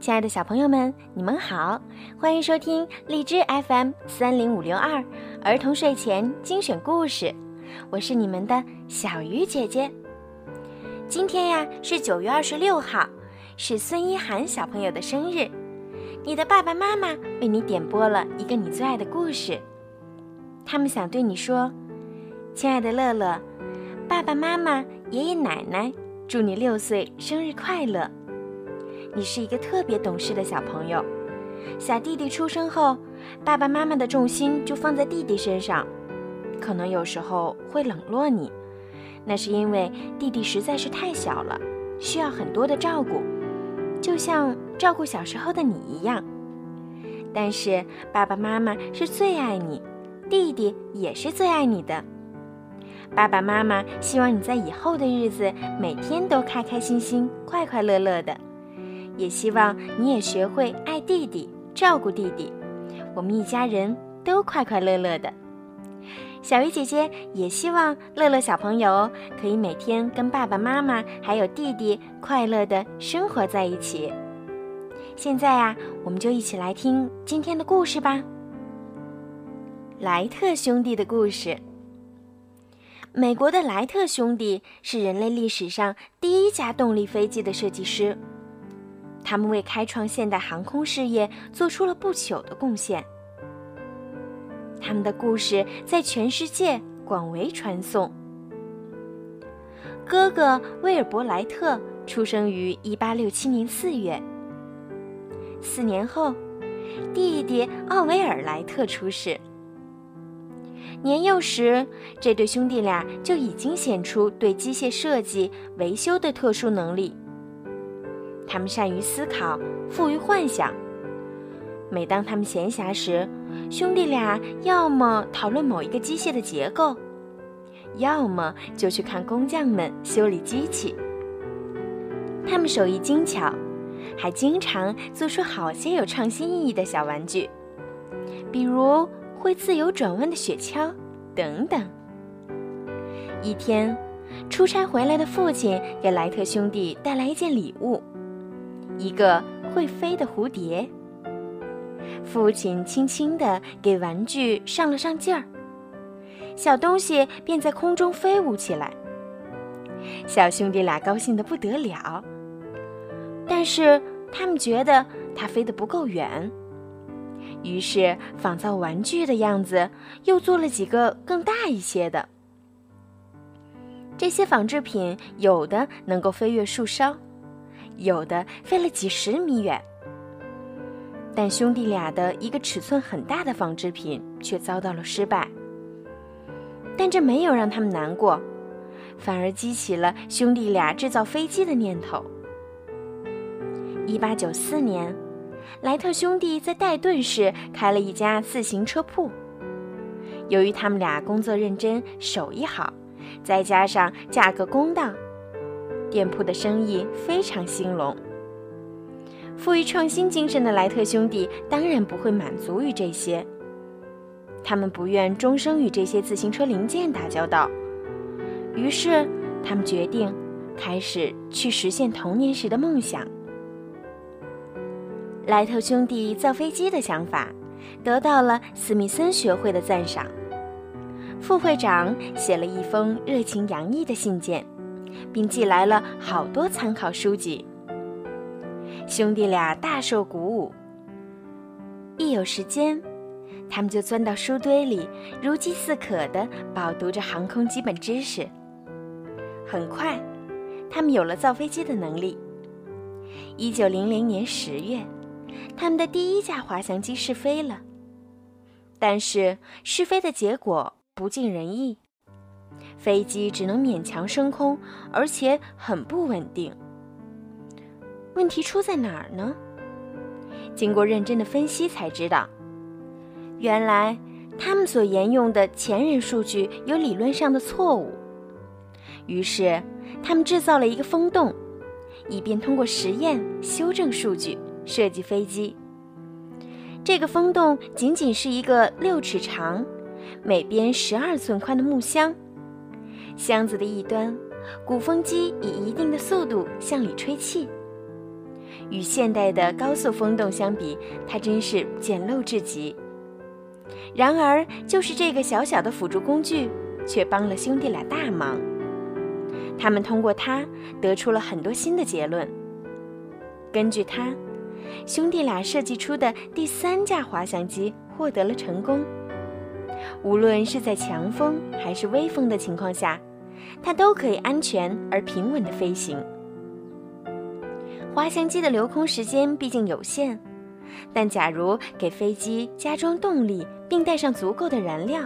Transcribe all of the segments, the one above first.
亲爱的小朋友们，你们好，欢迎收听荔枝 FM 三零五六二儿童睡前精选故事，我是你们的小鱼姐姐。今天呀是九月二十六号，是孙一涵小朋友的生日，你的爸爸妈妈为你点播了一个你最爱的故事，他们想对你说：“亲爱的乐乐，爸爸妈妈、爷爷奶奶。”祝你六岁生日快乐！你是一个特别懂事的小朋友。小弟弟出生后，爸爸妈妈的重心就放在弟弟身上，可能有时候会冷落你，那是因为弟弟实在是太小了，需要很多的照顾，就像照顾小时候的你一样。但是爸爸妈妈是最爱你，弟弟也是最爱你的。爸爸妈妈希望你在以后的日子每天都开开心心、快快乐乐的，也希望你也学会爱弟弟、照顾弟弟，我们一家人都快快乐乐的。小鱼姐姐也希望乐乐小朋友可以每天跟爸爸妈妈还有弟弟快乐的生活在一起。现在啊，我们就一起来听今天的故事吧，《莱特兄弟的故事》。美国的莱特兄弟是人类历史上第一架动力飞机的设计师，他们为开创现代航空事业做出了不朽的贡献。他们的故事在全世界广为传颂。哥哥威尔伯·莱特出生于1867年4月。四年后，弟弟奥维尔·莱特出世。年幼时，这对兄弟俩就已经显出对机械设计、维修的特殊能力。他们善于思考，富于幻想。每当他们闲暇时，兄弟俩要么讨论某一个机械的结构，要么就去看工匠们修理机器。他们手艺精巧，还经常做出好些有创新意义的小玩具，比如。会自由转弯的雪橇，等等。一天，出差回来的父亲给莱特兄弟带来一件礼物——一个会飞的蝴蝶。父亲轻轻地给玩具上了上劲儿，小东西便在空中飞舞起来。小兄弟俩高兴得不得了，但是他们觉得它飞得不够远。于是仿造玩具的样子，又做了几个更大一些的。这些仿制品有的能够飞越树梢，有的飞了几十米远。但兄弟俩的一个尺寸很大的纺织品却遭到了失败。但这没有让他们难过，反而激起了兄弟俩制造飞机的念头。一八九四年。莱特兄弟在戴顿市开了一家自行车铺。由于他们俩工作认真、手艺好，再加上价格公道，店铺的生意非常兴隆。富于创新精神的莱特兄弟当然不会满足于这些，他们不愿终生与这些自行车零件打交道，于是他们决定开始去实现童年时的梦想。莱特兄弟造飞机的想法，得到了斯密森学会的赞赏。副会长写了一封热情洋溢的信件，并寄来了好多参考书籍。兄弟俩大受鼓舞。一有时间，他们就钻到书堆里，如饥似渴地饱读着航空基本知识。很快，他们有了造飞机的能力。一九零零年十月。他们的第一架滑翔机试飞了，但是试飞的结果不尽人意，飞机只能勉强升空，而且很不稳定。问题出在哪儿呢？经过认真的分析才知道，原来他们所沿用的前人数据有理论上的错误。于是，他们制造了一个风洞，以便通过实验修正数据。设计飞机，这个风洞仅仅是一个六尺长、每边十二寸宽的木箱。箱子的一端，鼓风机以一定的速度向里吹气。与现代的高速风洞相比，它真是简陋至极。然而，就是这个小小的辅助工具，却帮了兄弟俩大忙。他们通过它得出了很多新的结论。根据它，兄弟俩设计出的第三架滑翔机获得了成功。无论是在强风还是微风的情况下，它都可以安全而平稳地飞行。滑翔机的留空时间毕竟有限，但假如给飞机加装动力并带上足够的燃料，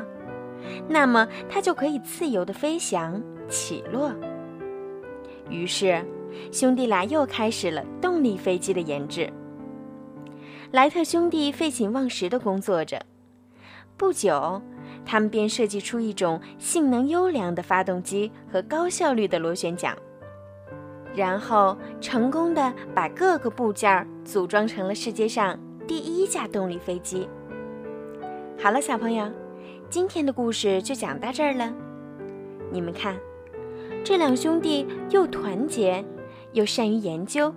那么它就可以自由地飞翔起落。于是，兄弟俩又开始了动力飞机的研制。莱特兄弟废寝忘食地工作着，不久，他们便设计出一种性能优良的发动机和高效率的螺旋桨。然后成功的把各个部件组装成了世界上第一架动力飞机。好了，小朋友，今天的故事就讲到这儿了。你们看，这两兄弟又团结，又善于研究，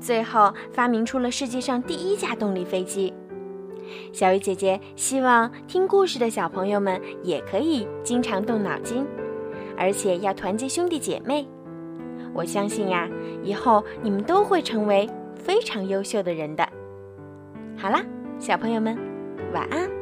最后发明出了世界上第一架动力飞机。小鱼姐姐希望听故事的小朋友们也可以经常动脑筋，而且要团结兄弟姐妹。我相信呀，以后你们都会成为非常优秀的人的。好啦，小朋友们，晚安。